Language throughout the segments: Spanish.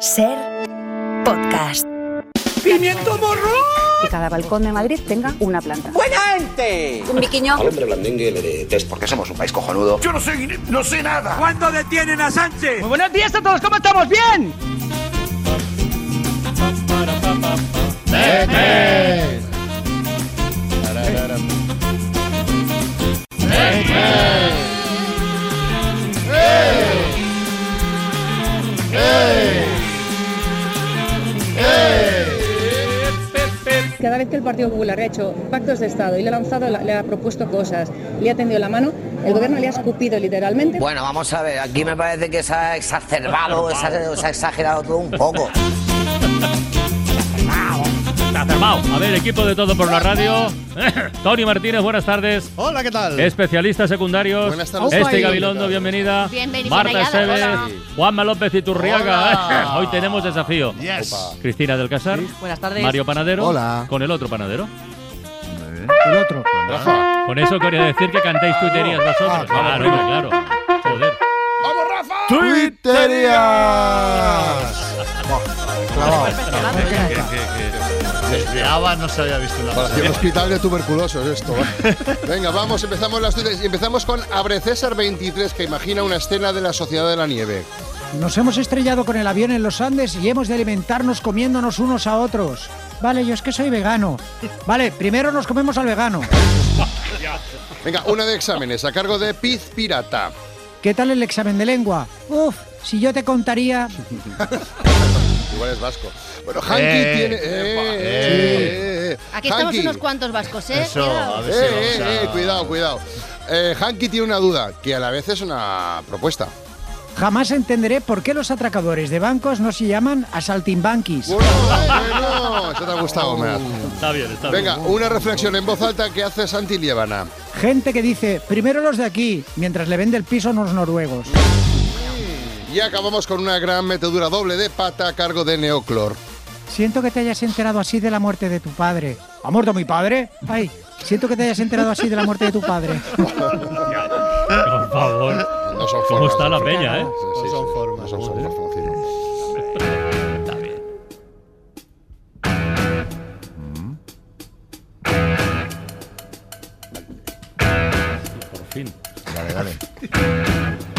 Ser podcast. ¡Pimiento morro! Que cada balcón de Madrid tenga una planta. ¡Buena gente! Un biquiño. Al hombre blandengue le detesto porque somos un país cojonudo. Yo no sé, no sé nada. ¿Cuándo detienen a Sánchez? Muy buenos días a todos, ¿cómo estamos? ¡Bien! Cada vez que el Partido Popular ha hecho pactos de Estado y le ha lanzado, le ha propuesto cosas, le ha tendido la mano, el gobierno le ha escupido literalmente. Bueno, vamos a ver, aquí me parece que se ha exacerbado, se ha, se ha exagerado todo un poco. Cerrado. A ver, equipo de todo por la radio. Tony Martínez, buenas tardes. Hola, ¿qué tal? Especialistas secundarios. Buenas tardes. Este Gabilondo, bienvenida. Bienvenida, Marta Esteves. Juanma López Iturriaga. Hola. Hoy tenemos desafío. Yes. Cristina del Casar. Buenas tardes. Mario Panadero. Hola. Con el otro panadero. El otro. Rafa. Con eso quería decir que cantéis tuiterías vosotros. Ah, Claro, claro. Joder. ¡Vamos, Rafa! ¡Twitterías! Clavado. Desde ABA no se había visto. Parecía un hospital de tuberculosos esto. ¿eh? Venga, vamos, empezamos las. Y empezamos con Abre César 23, que imagina una escena de la Sociedad de la Nieve. Nos hemos estrellado con el avión en los Andes y hemos de alimentarnos comiéndonos unos a otros. Vale, yo es que soy vegano. Vale, primero nos comemos al vegano. Venga, una de exámenes a cargo de Piz Pirata. ¿Qué tal el examen de lengua? Uf, si yo te contaría... Igual es vasco. Bueno, Hanky Eh, tiene. Eh, eh, eh, eh. Aquí estamos Hanky. unos cuantos vascos, ¿eh? Eso, Cuidado. a ver Eh, si eh, a- eh, cuidado, cuidado. Eh, Hanky tiene una duda, que a la vez es una propuesta. Jamás entenderé por qué los atracadores de bancos no se llaman asaltimbanquis. Bueno, bueno, eso te ha gustado, Mer. Está bien, está Venga, bien. una reflexión en voz alta que hace Santi Liébana. Gente que dice, primero los de aquí, mientras le vende el piso a unos noruegos. Y acabamos con una gran metedura doble de pata a cargo de Neoclor. Siento que te hayas enterado así de la muerte de tu padre. ¿Ha muerto mi padre? Ay, siento que te hayas enterado así de la muerte de tu padre. Por favor. No son ¿Cómo formas, está la peña, eh? formas. Sí, sí, No son sí, formas, No son formas. Está bien. Por fin. Dale, dale.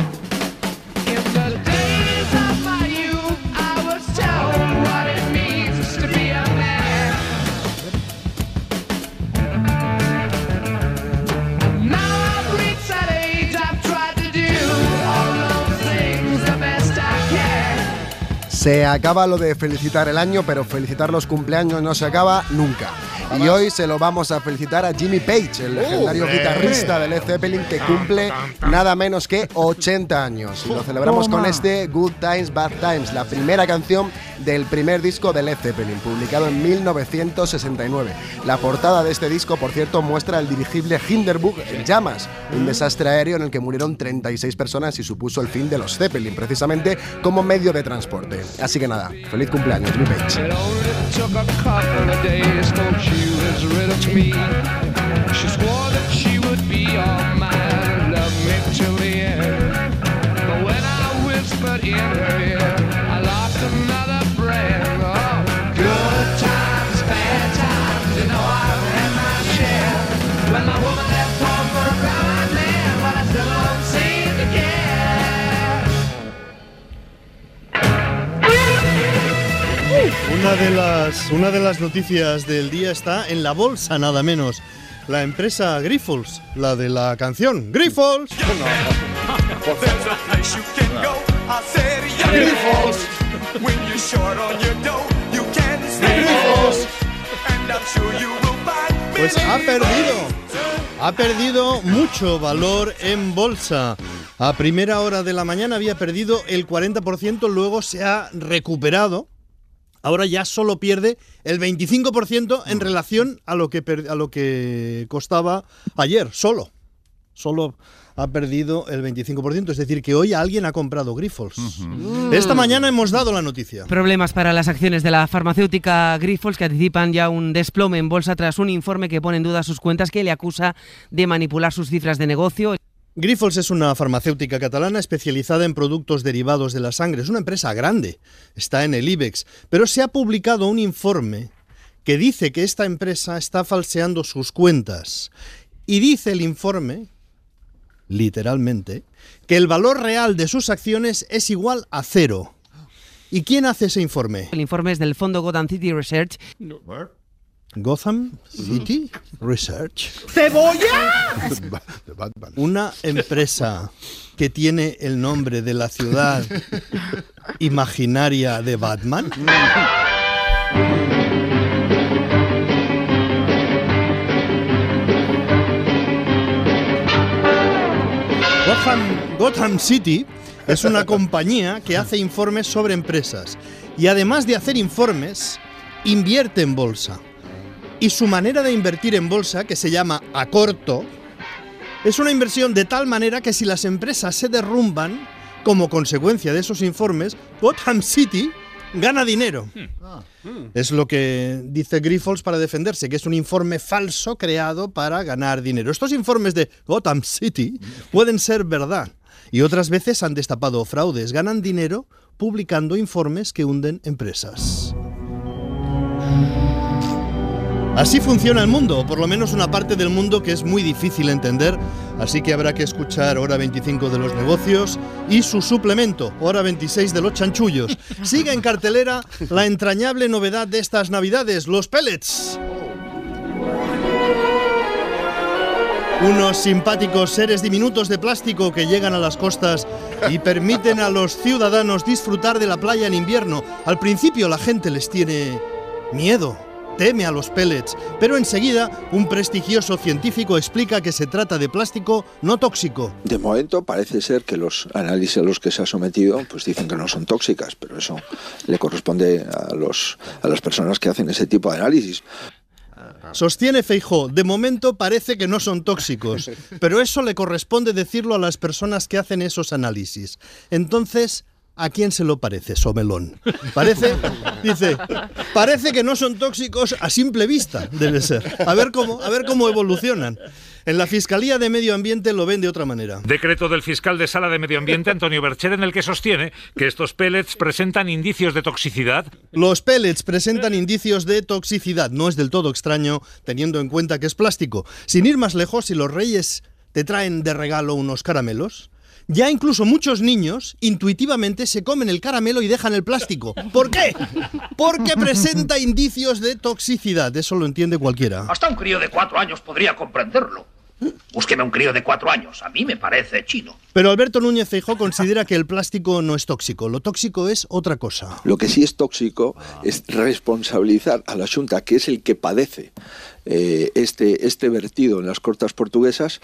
Se acaba lo de felicitar el año, pero felicitar los cumpleaños no se acaba nunca. Y hoy se lo vamos a felicitar a Jimmy Page, el legendario hombre. guitarrista de Led Zeppelin que cumple nada menos que 80 años. Y lo celebramos con este Good Times, Bad Times, la primera canción del primer disco de Led Zeppelin, publicado en 1969. La portada de este disco, por cierto, muestra el dirigible Hindenburg en llamas, un desastre aéreo en el que murieron 36 personas y supuso el fin de los Zeppelin, precisamente como medio de transporte. Así que nada, feliz cumpleaños, Jimmy Page. you has read it me. She swore that she Una de, las, una de las noticias del día está en la bolsa, nada menos. La empresa Grifols, la de la canción Grifols. Pues ha perdido. Ha perdido mucho valor en bolsa. A primera hora de la mañana había perdido el 40%, luego se ha recuperado. Ahora ya solo pierde el 25% en relación a lo que a lo que costaba ayer, solo. Solo ha perdido el 25%, es decir, que hoy alguien ha comprado Grifols. Esta mañana hemos dado la noticia. Problemas para las acciones de la farmacéutica Grifols que anticipan ya un desplome en bolsa tras un informe que pone en duda sus cuentas que le acusa de manipular sus cifras de negocio. Grifols es una farmacéutica catalana especializada en productos derivados de la sangre. Es una empresa grande, está en el IBEX, pero se ha publicado un informe que dice que esta empresa está falseando sus cuentas. Y dice el informe, literalmente, que el valor real de sus acciones es igual a cero. ¿Y quién hace ese informe? El informe es del fondo Gotham City Research. Gotham City Research. ¡Cebolla! Una empresa que tiene el nombre de la ciudad imaginaria de Batman. Gotham, Gotham City es una compañía que hace informes sobre empresas y además de hacer informes, invierte en bolsa. Y su manera de invertir en bolsa, que se llama a corto, es una inversión de tal manera que si las empresas se derrumban, como consecuencia de esos informes, Gotham City gana dinero. Es lo que dice Grifols para defenderse, que es un informe falso creado para ganar dinero. Estos informes de Gotham City pueden ser verdad y otras veces han destapado fraudes. Ganan dinero publicando informes que hunden empresas. Así funciona el mundo, o por lo menos una parte del mundo que es muy difícil entender, así que habrá que escuchar Hora 25 de los negocios y su suplemento, Hora 26 de los chanchullos. Sigue en cartelera la entrañable novedad de estas navidades, los pellets. Unos simpáticos seres diminutos de plástico que llegan a las costas y permiten a los ciudadanos disfrutar de la playa en invierno. Al principio la gente les tiene miedo, teme a los pellets, pero enseguida un prestigioso científico explica que se trata de plástico no tóxico. De momento parece ser que los análisis a los que se ha sometido pues dicen que no son tóxicas, pero eso le corresponde a, los, a las personas que hacen ese tipo de análisis. Sostiene Feijó, de momento parece que no son tóxicos, pero eso le corresponde decirlo a las personas que hacen esos análisis. Entonces, ¿a quién se lo parece, Somelón? Parece, dice, parece que no son tóxicos a simple vista, debe ser. A ver cómo, a ver cómo evolucionan. En la Fiscalía de Medio Ambiente lo ven de otra manera. Decreto del fiscal de Sala de Medio Ambiente, Antonio Bercher, en el que sostiene que estos pellets presentan indicios de toxicidad. Los pellets presentan indicios de toxicidad. No es del todo extraño, teniendo en cuenta que es plástico. Sin ir más lejos, si los reyes te traen de regalo unos caramelos, ya incluso muchos niños intuitivamente se comen el caramelo y dejan el plástico. ¿Por qué? Porque presenta indicios de toxicidad. Eso lo entiende cualquiera. Hasta un crío de cuatro años podría comprenderlo. Búsqueme un crío de cuatro años. A mí me parece chino. Pero Alberto Núñez Feijó considera que el plástico no es tóxico. Lo tóxico es otra cosa. Lo que sí es tóxico es responsabilizar a la Junta, que es el que padece eh, este, este vertido en las cortas portuguesas,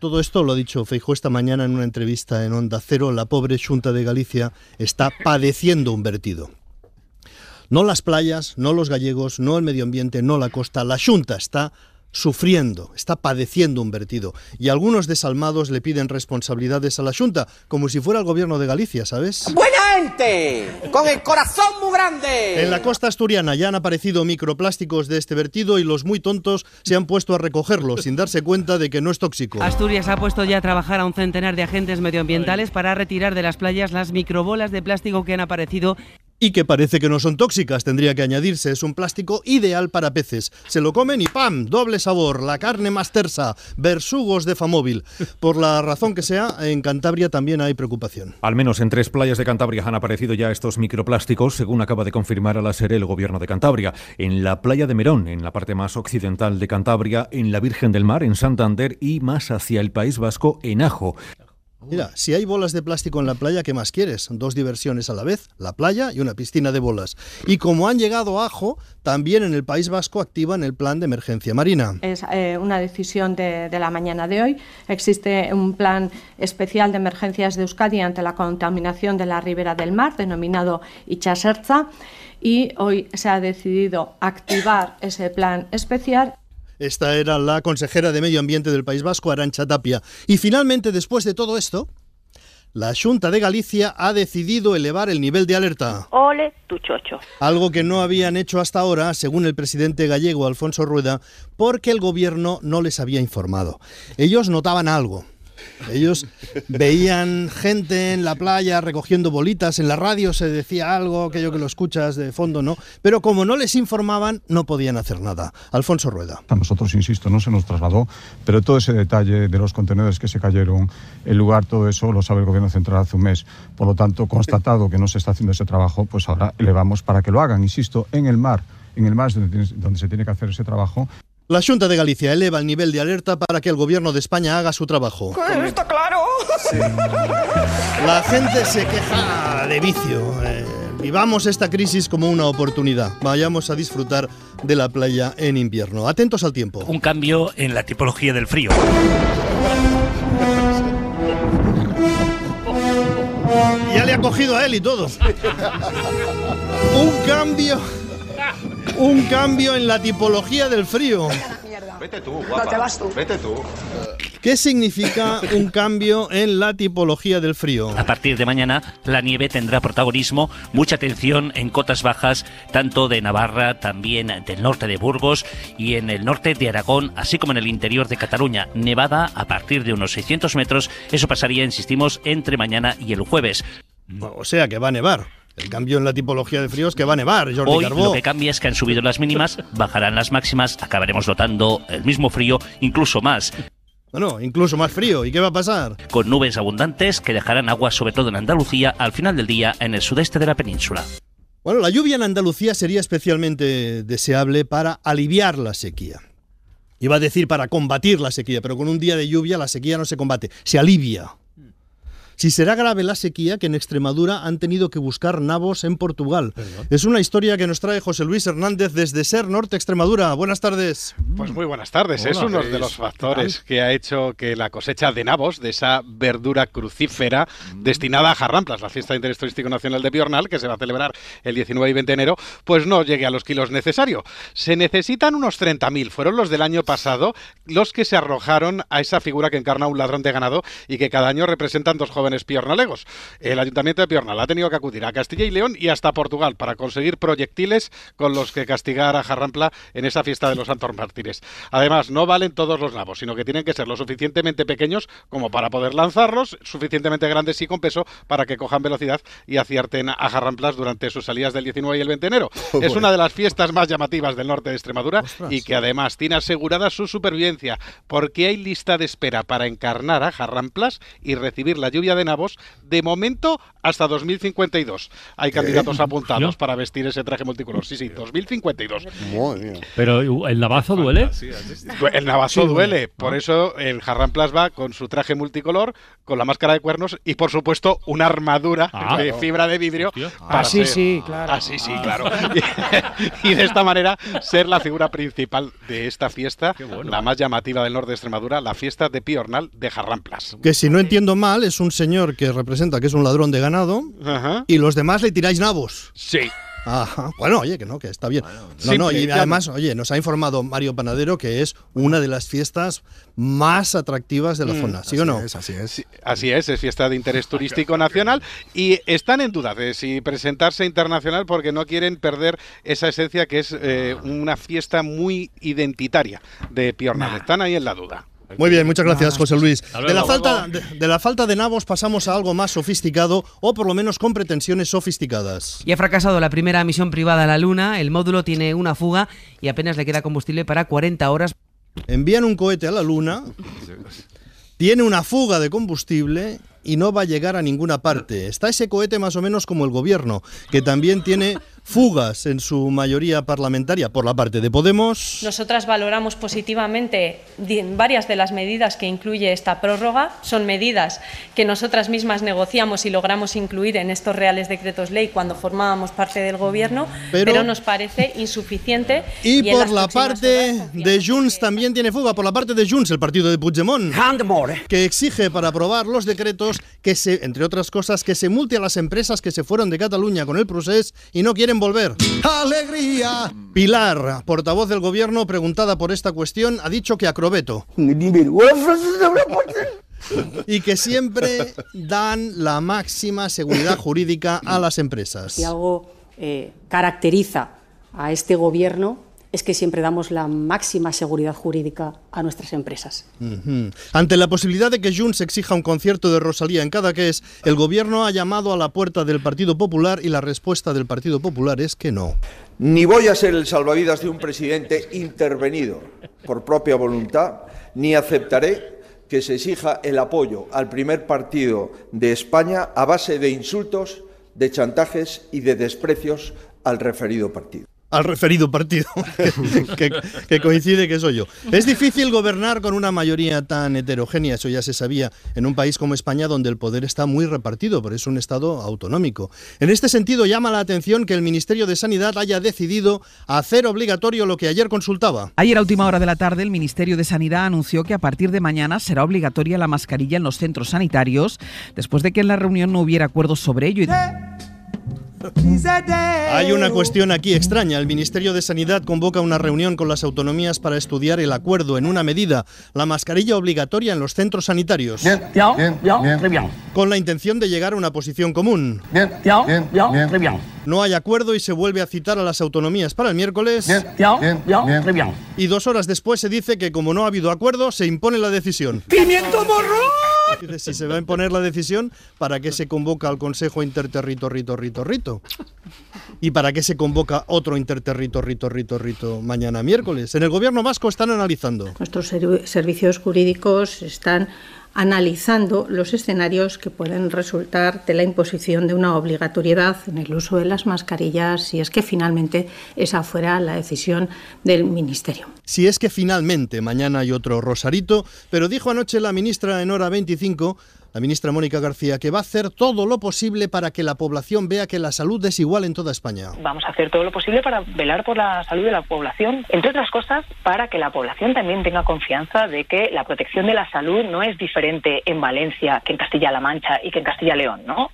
todo esto lo ha dicho Feijó esta mañana en una entrevista en Onda Cero. La pobre Junta de Galicia está padeciendo un vertido. No las playas, no los gallegos, no el medio ambiente, no la costa. La Junta está sufriendo, está padeciendo un vertido. Y algunos desalmados le piden responsabilidades a la Junta, como si fuera el gobierno de Galicia, ¿sabes? ¡Buena gente! ¡Con el corazón muy grande! En la costa asturiana ya han aparecido microplásticos de este vertido y los muy tontos se han puesto a recogerlos sin darse cuenta de que no es tóxico. Asturias ha puesto ya a trabajar a un centenar de agentes medioambientales para retirar de las playas las microbolas de plástico que han aparecido y que parece que no son tóxicas, tendría que añadirse. Es un plástico ideal para peces. Se lo comen y ¡pam! Doble sabor, la carne más tersa, versugos de Famóvil. Por la razón que sea, en Cantabria también hay preocupación. Al menos en tres playas de Cantabria han aparecido ya estos microplásticos, según acaba de confirmar a la SERE el gobierno de Cantabria. En la playa de Merón, en la parte más occidental de Cantabria, en la Virgen del Mar, en Santander y más hacia el País Vasco, en Ajo. Mira, si hay bolas de plástico en la playa, ¿qué más quieres? Dos diversiones a la vez, la playa y una piscina de bolas. Y como han llegado a Ajo, también en el País Vasco activan el plan de emergencia marina. Es eh, una decisión de, de, la mañana de hoy. Existe un plan especial de emergencias de Euskadi ante la contaminación de la ribera del mar, denominado Ichaserza, y hoy se ha decidido activar ese plan especial esta era la consejera de Medio Ambiente del País Vasco, Arancha Tapia. Y finalmente, después de todo esto, la Junta de Galicia ha decidido elevar el nivel de alerta. Ole tu chocho. Algo que no habían hecho hasta ahora, según el presidente gallego Alfonso Rueda, porque el gobierno no les había informado. Ellos notaban algo. Ellos veían gente en la playa recogiendo bolitas, en la radio se decía algo, aquello que lo escuchas de fondo, ¿no? Pero como no les informaban, no podían hacer nada. Alfonso Rueda. A nosotros, insisto, no se nos trasladó, pero todo ese detalle de los contenedores que se cayeron, el lugar, todo eso lo sabe el Gobierno Central hace un mes. Por lo tanto, constatado que no se está haciendo ese trabajo, pues ahora elevamos para que lo hagan, insisto, en el mar. En el mar es donde, donde se tiene que hacer ese trabajo. La Junta de Galicia eleva el nivel de alerta para que el Gobierno de España haga su trabajo. Está claro. La gente se queja de vicio. Eh, vivamos esta crisis como una oportunidad. Vayamos a disfrutar de la playa en invierno. Atentos al tiempo. Un cambio en la tipología del frío. Ya le ha cogido a él y todo. Un cambio. Un cambio en la tipología del frío. Vete tú, guapa. No te vas tú. Vete tú. ¿Qué significa un cambio en la tipología del frío? A partir de mañana, la nieve tendrá protagonismo, mucha atención en cotas bajas, tanto de Navarra, también del norte de Burgos y en el norte de Aragón, así como en el interior de Cataluña. Nevada a partir de unos 600 metros, eso pasaría, insistimos, entre mañana y el jueves. O sea que va a nevar. El cambio en la tipología de frío es que va a nevar, Jordi Hoy Carbó. lo que cambia es que han subido las mínimas, bajarán las máximas, acabaremos notando el mismo frío, incluso más. Bueno, incluso más frío. ¿Y qué va a pasar? con nubes abundantes que dejarán agua sobre todo en Andalucía al final del día en el sudeste de la península. Bueno, la lluvia en Andalucía sería especialmente deseable para aliviar la sequía. Iba a decir para combatir la sequía, pero con un día de lluvia la sequía no se combate, se alivia. Si será grave la sequía que en Extremadura han tenido que buscar nabos en Portugal. Es una historia que nos trae José Luis Hernández desde Ser Norte, Extremadura. Buenas tardes. Pues muy buenas tardes. Hola, es uno de los ¿Qué factores que ha hecho que la cosecha de nabos, de esa verdura crucífera destinada a Jarramplas, la fiesta de interés turístico nacional de Piornal, que se va a celebrar el 19 y 20 de enero, pues no llegue a los kilos necesarios. Se necesitan unos 30.000. Fueron los del año pasado los que se arrojaron a esa figura que encarna un ladrón de ganado y que cada año representan dos jóvenes piornalegos. El Ayuntamiento de Piornal ha tenido que acudir a Castilla y León y hasta Portugal para conseguir proyectiles con los que castigar a Jarrampla en esa fiesta de los Santos Mártires. Además, no valen todos los nabos, sino que tienen que ser lo suficientemente pequeños como para poder lanzarlos, suficientemente grandes y con peso para que cojan velocidad y acierten a Jarramplas durante sus salidas del 19 y el 20 de enero. Es Bueno. una de las fiestas más llamativas del norte de Extremadura Ostras. y que además tiene asegurada su supervivencia, porque hay lista de espera para encarnar a Jarramplas y recibir la lluvia de nabos de momento hasta 2052. Hay candidatos apuntados para vestir ese traje multicolor. Sí, sí, 2052. Pero ¿uh, el navazo duele. El navazo Sí, duele, por eso el Jarramplas va con su traje multicolor, con la máscara de cuernos y por supuesto una armadura Ah. de Claro. fibra de vidrio. para Así ser- sí, claro. Así sí, claro. y de esta manera ser la figura principal de esta fiesta, la más llamativa del norte de Extremadura, la fiesta de Piornal de Jarramplas. Que si no entiendo mal, es un señor que representa que es un ladrón de ganado Ajá. y los demás le tiráis nabos. Sí. Ajá. Bueno, oye, que no, que está bien. no, simple, no, y además, oye, nos ha informado Mario Panadero que es una de las fiestas más atractivas de la Mm, zona, ¿sí o no? así es. Así es, es fiesta de interés turístico nacional y están en duda de si presentarse internacional porque no quieren perder esa esencia que es eh, una fiesta muy identitaria de Piornal. Están ahí en la duda. Muy bien, muchas gracias, José Luis. De la, falta, de, de la falta de nabos pasamos a algo más sofisticado o por lo menos con pretensiones sofisticadas. Y ha fracasado la primera misión privada a la Luna, el módulo tiene una fuga y apenas le queda combustible para 40 horas. Envían un cohete a la Luna, tiene una fuga de combustible y no va a llegar a ninguna parte. Está ese cohete más o menos como el gobierno, que también tiene fugas en su mayoría parlamentaria por la parte de Podemos. Nosotras valoramos positivamente varias de las medidas que incluye esta prórroga. Son medidas que nosotras mismas negociamos y logramos incluir en estos reales decretos ley cuando formábamos parte del Gobierno, Pero- pero, nos parece insuficiente. Y, en por la parte de Junts también tiene fuga, por la parte de Junts, el partido de Puigdemont, que exige para aprobar los decretos que se, entre otras cosas, que se multe a las empresas que se fueron de Cataluña con el procés y no quieren volver. ¡Alegría! Pilar, portavoz del gobierno, preguntada por esta cuestión, ha dicho que acrobeto. Y que siempre dan la máxima seguridad jurídica a las empresas. Si algo eh, caracteriza a este gobierno es que siempre damos la máxima seguridad jurídica a nuestras empresas. Ante la posibilidad de que Junts exija un concierto de Rosalía en Cadaqués, el gobierno ha llamado a la puerta del Partido Popular y la respuesta del Partido Popular es que no. Ni voy a ser el salvavidas de un presidente intervenido por propia voluntad, ni aceptaré que se exija el apoyo al primer partido de España a base de insultos, de chantajes y de desprecios al referido partido. Al referido partido, que, que- que coincide que soy yo. Es difícil gobernar con una mayoría tan heterogénea, eso ya se sabía, en un país como España donde el poder está muy repartido, pero es un Estado autonómico. En este sentido, llama la atención que el Ministerio de Sanidad haya decidido hacer obligatorio lo que ayer consultaba. Ayer a última hora de la tarde el Ministerio de Sanidad anunció que a partir de mañana será obligatoria la mascarilla en los centros sanitarios, después de que en la reunión no hubiera acuerdos sobre ello. y- Hay una cuestión aquí extraña. El Ministerio de Sanidad convoca una reunión con las autonomías para estudiar el acuerdo en una medida, la mascarilla obligatoria en los centros sanitarios. Con la intención de llegar a una posición común. No hay acuerdo y se vuelve a citar a las autonomías para el miércoles. Y dos horas después se dice que como no ha habido acuerdo, se impone la decisión. ¡Pimiento morro! Si se va a imponer la decisión, ¿para qué se convoca al Consejo Interterritorrito-Rito-Rito? ¿Y para qué se convoca otro Interterritorrito-Rito-Rito mañana miércoles? En el gobierno vasco están analizando. Nuestros servi- servicios jurídicos están analizando los escenarios que pueden resultar de la imposición de una obligatoriedad en el uso de las mascarillas si es que finalmente esa fuera la decisión del Ministerio. Si es que finalmente mañana hay otro Rosarito, pero dijo anoche la ministra en hora 25, la ministra Mónica García, que va a hacer todo lo posible para que la población vea que la salud es igual en toda España. Vamos a hacer todo lo posible para velar por la salud de la población, entre otras cosas, para que la población también tenga confianza de que la protección de la salud no es diferente en Valencia que en Castilla-La Mancha y que en Castilla-León, ¿no?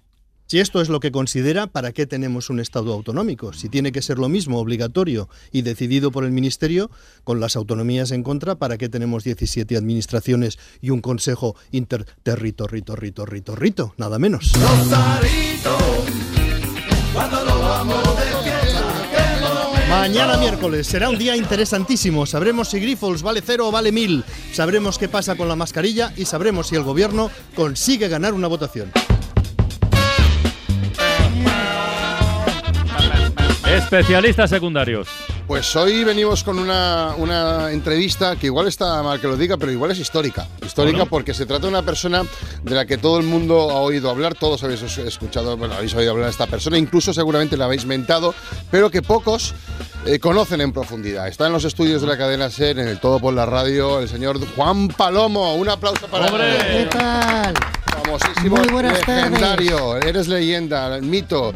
Si esto es lo que considera, ¿para qué tenemos un Estado autonómico? Si tiene que ser lo mismo, obligatorio y decidido por el Ministerio, con las autonomías en contra, ¿para qué tenemos 17 administraciones y un Consejo interterritorritorritorritorrito? Nada menos. Mañana miércoles será un día interesantísimo. Sabremos si Grifols vale cero o vale mil. Sabremos qué pasa con la mascarilla y sabremos si el gobierno consigue ganar una votación. Especialistas secundarios. Pues hoy venimos con una, una entrevista que igual está mal que lo diga, pero igual es histórica. Histórica Bueno. porque se trata de una persona de la que todo el mundo ha oído hablar, todos habéis es- escuchado, bueno, habéis oído hablar de esta persona, incluso seguramente la habéis mentado, pero que pocos eh, conocen en profundidad. Está en los estudios de la cadena SER, en el Todo por la Radio, el señor Juan Palomo. Un aplauso para ¡Hombre! él. ¿Qué tal? Famosísimo, Muy buenas tardes. legendario. Eres leyenda, mito.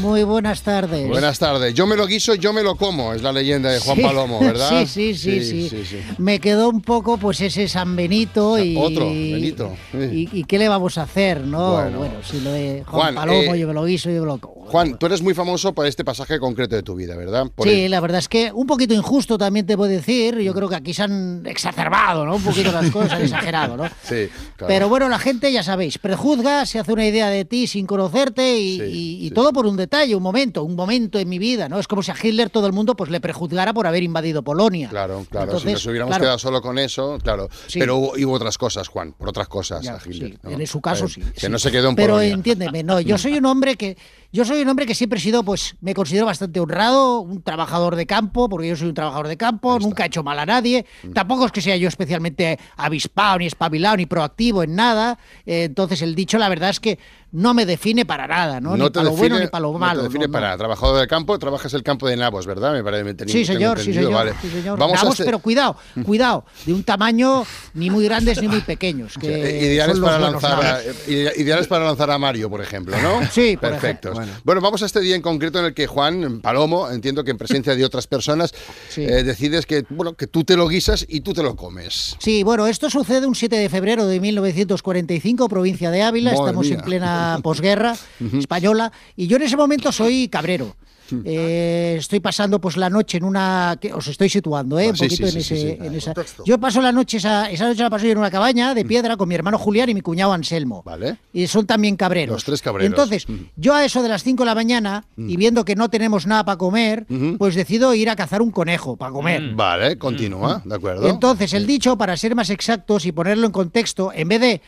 Muy buenas tardes. Buenas tardes. Yo me lo guiso, yo me lo como. Es la leyenda de Juan Sí, Palomo, ¿verdad? Sí, sí, sí, sí, Me quedó un poco pues ese San Benito y... Otro, Benito. sí. Y, y qué le vamos a hacer, ¿no? Bueno. Bueno, si lo de Juan, Juan, Palomo, eh, yo me lo guiso, yo me lo como. Juan, tú eres muy famoso por este pasaje concreto de tu vida, ¿verdad? Por Sí, el- la verdad es que un poquito injusto también te puedo decir. Yo creo que aquí se han exacerbado, ¿no? Un poquito las cosas, han exagerado, ¿no? Sí, claro. Pero bueno, la gente, ya sabéis, prejuzga, se hace una idea de ti sin conocerte y, y- y todo por un detalle, un momento, un momento en mi vida, ¿no? Es como si a Hitler todo el mundo pues le prejuzgara por haber invadido Polonia. Claro, claro. Entonces, si nos hubiéramos claro. quedado solo con eso, claro. Sí. Pero hubo, hubo otras cosas, Juan, por otras cosas Ya, a Hitler. en su caso Eh, sí, Que no se quedó en Pero Polonia. entiéndeme, no, yo soy un hombre que yo soy un hombre que siempre he sido, pues, me considero bastante honrado, un trabajador de campo, porque yo soy un trabajador de campo, nunca he hecho mal a nadie, Mm. tampoco es que sea yo especialmente avispado, ni espabilado, ni proactivo en nada, eh, entonces el dicho, la verdad es que no me define para nada, ¿no? ni para lo bueno ni para lo malo. No te define no, no. para trabajador del campo, trabajas el campo de Navos, ¿verdad? Me parece. me Sí, señor, sí, señor, vale. sí, señor. Vamos a este- pero cuidado, cuidado, de un tamaño ni muy grandes ni muy pequeños. Que ideales, para lanzar a, ideales para lanzar a Mario, por ejemplo, ¿no? Sí, por ejemplo. Bueno. Vamos a este día en concreto en el que Juan Palomo, entiendo que en presencia de otras personas, eh, decides que, bueno, que tú te lo guisas y tú te lo comes. Sí, bueno, esto sucede un 7 de febrero de 1945, provincia de Ávila. Madre Estamos mía. en plena posguerra española. Y yo en ese momento soy cabrero. Eh, estoy pasando pues la noche en una... que os estoy situando, ¿eh? Un Sí, poquito sí, en, sí, ese, en esa... Yo paso la noche, esa, esa noche la paso yo en una cabaña de piedra con mi hermano Julián y mi cuñado Anselmo. Vale. Y son también cabreros. Los tres cabreros. Entonces, yo a eso de las 5 de la mañana, y viendo que no tenemos nada para comer, pues decido ir a cazar un conejo para comer. Vale, continúa, de acuerdo. Entonces, el dicho, para ser más exactos y ponerlo en contexto, en vez de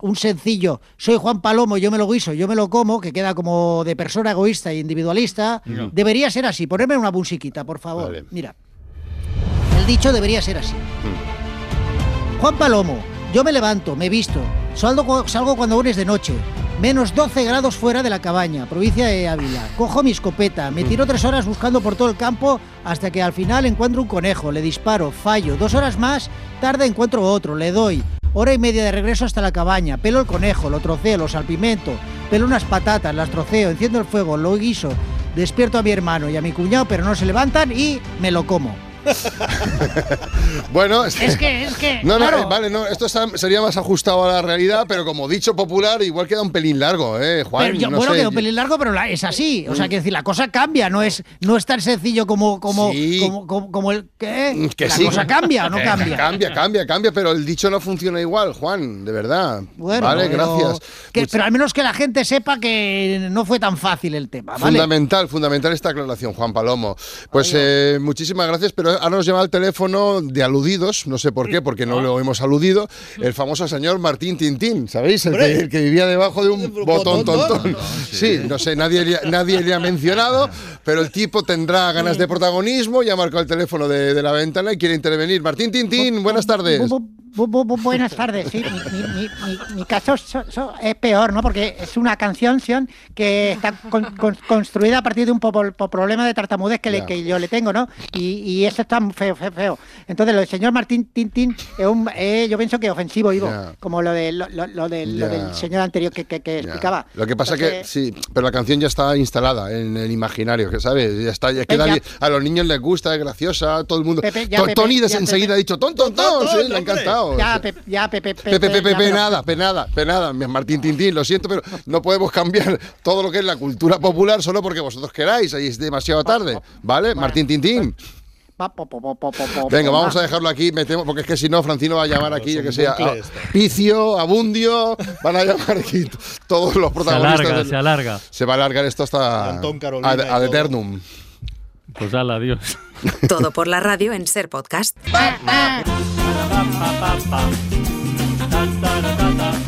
un sencillo, soy Juan Palomo, yo me lo guiso, yo me lo como, que queda como de persona egoísta e individualista, No. debería ser así. Ponerme una musiquita, por favor. Mira. El dicho debería ser así. Juan Palomo, yo me levanto, me visto, salgo, salgo cuando aún es de noche. Menos 12 grados fuera de la cabaña, provincia de Ávila. Cojo mi escopeta, me tiro tres horas buscando por todo el campo hasta que al final encuentro un conejo, le disparo, fallo. Dos horas más, tarde encuentro otro, le doy. Hora y media de regreso hasta la cabaña, pelo el conejo, lo troceo, lo salpimento, pelo unas patatas, las troceo, enciendo el fuego, lo guiso, despierto a mi hermano y a mi cuñado, pero no se levantan y me lo como. Bueno, Es que, es que, No, no, claro. eh, vale, no, esto está- sería más ajustado a la realidad, pero como dicho popular, igual queda un pelín largo, ¿eh, Juan? Pero yo- no bueno, sé, queda un pelín largo, pero la- es así. O sea, que decir, la cosa cambia, no es, no es tan sencillo como, como, como, como, como el. ¿Qué? Que ¿La sí. cosa cambia o no Que cambia? Cambia, cambia, cambia, pero el dicho no funciona igual, Juan, de verdad. Bueno, vale, pero- gracias. que- pero al menos que la gente sepa que no fue tan fácil el tema, ¿vale? Fundamental, fundamental esta aclaración, Juan Palomo. Pues eh, muchísimas gracias, pero ahora nos llama al teléfono de aludidos, no sé por qué, porque no lo hemos aludido, el famoso señor Martín Tintín, ¿sabéis? El que, Hombre. el que vivía debajo de un botón tontón. Sí, no sé, nadie, nadie le ha mencionado, pero el tipo tendrá ganas de protagonismo, ya marcó el teléfono de, de la ventana y quiere intervenir. Martín Tintín, buenas tardes. Bu- bu- bu- bu- buenas tardes, sí. Mi, mi- mi- mi- mi caso so- so- es peor, ¿no? Porque es una canción Sion, que está con- con- construida a partir de un po- po- problema de tartamudez que, le- que yo le tengo, ¿no? Y, y eso está feo, feo, feo. Entonces, lo del señor Martín Tintín es un, eh, yo pienso que ofensivo, Ivo, como lo, de, lo, lo- lo del- lo Ya. del señor anterior que, que- que explicaba. Lo que pasa que Entonces, sí, pero la canción ya está instalada en el imaginario, que sabes, ya está, ya bien. a los niños les gusta, es graciosa, todo el mundo. Pepe, ya, Pepe, Tony ya, enseguida Pepe. ha dicho ton ton ton, sí, le ha encantado. Ya, Pepe, ya, Pepe, Pepe, Pepe, Pepe, nada, penada, penada, Martín Tintín, lo siento, pero no podemos cambiar todo lo que es la cultura popular solo porque vosotros queráis, ahí es demasiado tarde, ¿vale? Martín Tintín. Venga, vamos a dejarlo aquí, me temo, porque es que si no, Francino va a llamar aquí, yo que sea, a- Picio, Abundio, van a llamar aquí todos los protagonistas. alarga, del- se alarga. Se va a alargar esto hasta ad, eternum. Pues ala, adiós. Todo por la radio en Ser Podcast.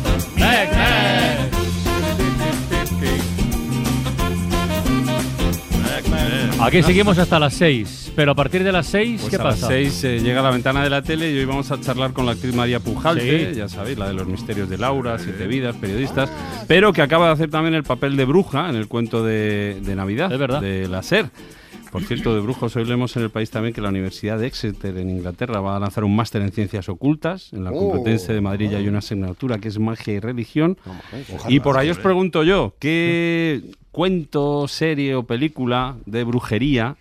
Aquí seguimos hasta las 6, pero a partir de las 6, Pues ¿qué a las pasa? seis eh, llega la ventana de la tele y hoy vamos a charlar con la actriz María Pujalte, Sí. ya sabéis, la de los misterios de Laura, Siete Vidas, periodistas, pero que acaba de hacer también el papel de bruja en el cuento de, de Navidad, de la SER. Por cierto, de brujos, hoy leemos en el país también que la Universidad de Exeter en Inglaterra va a lanzar un máster en ciencias ocultas. En la Oh. Complutense de Madrid ya hay una asignatura que es magia y religión. Ojalá, Y por ahí os pregunto yo, ¿qué cuento, serie o película de brujería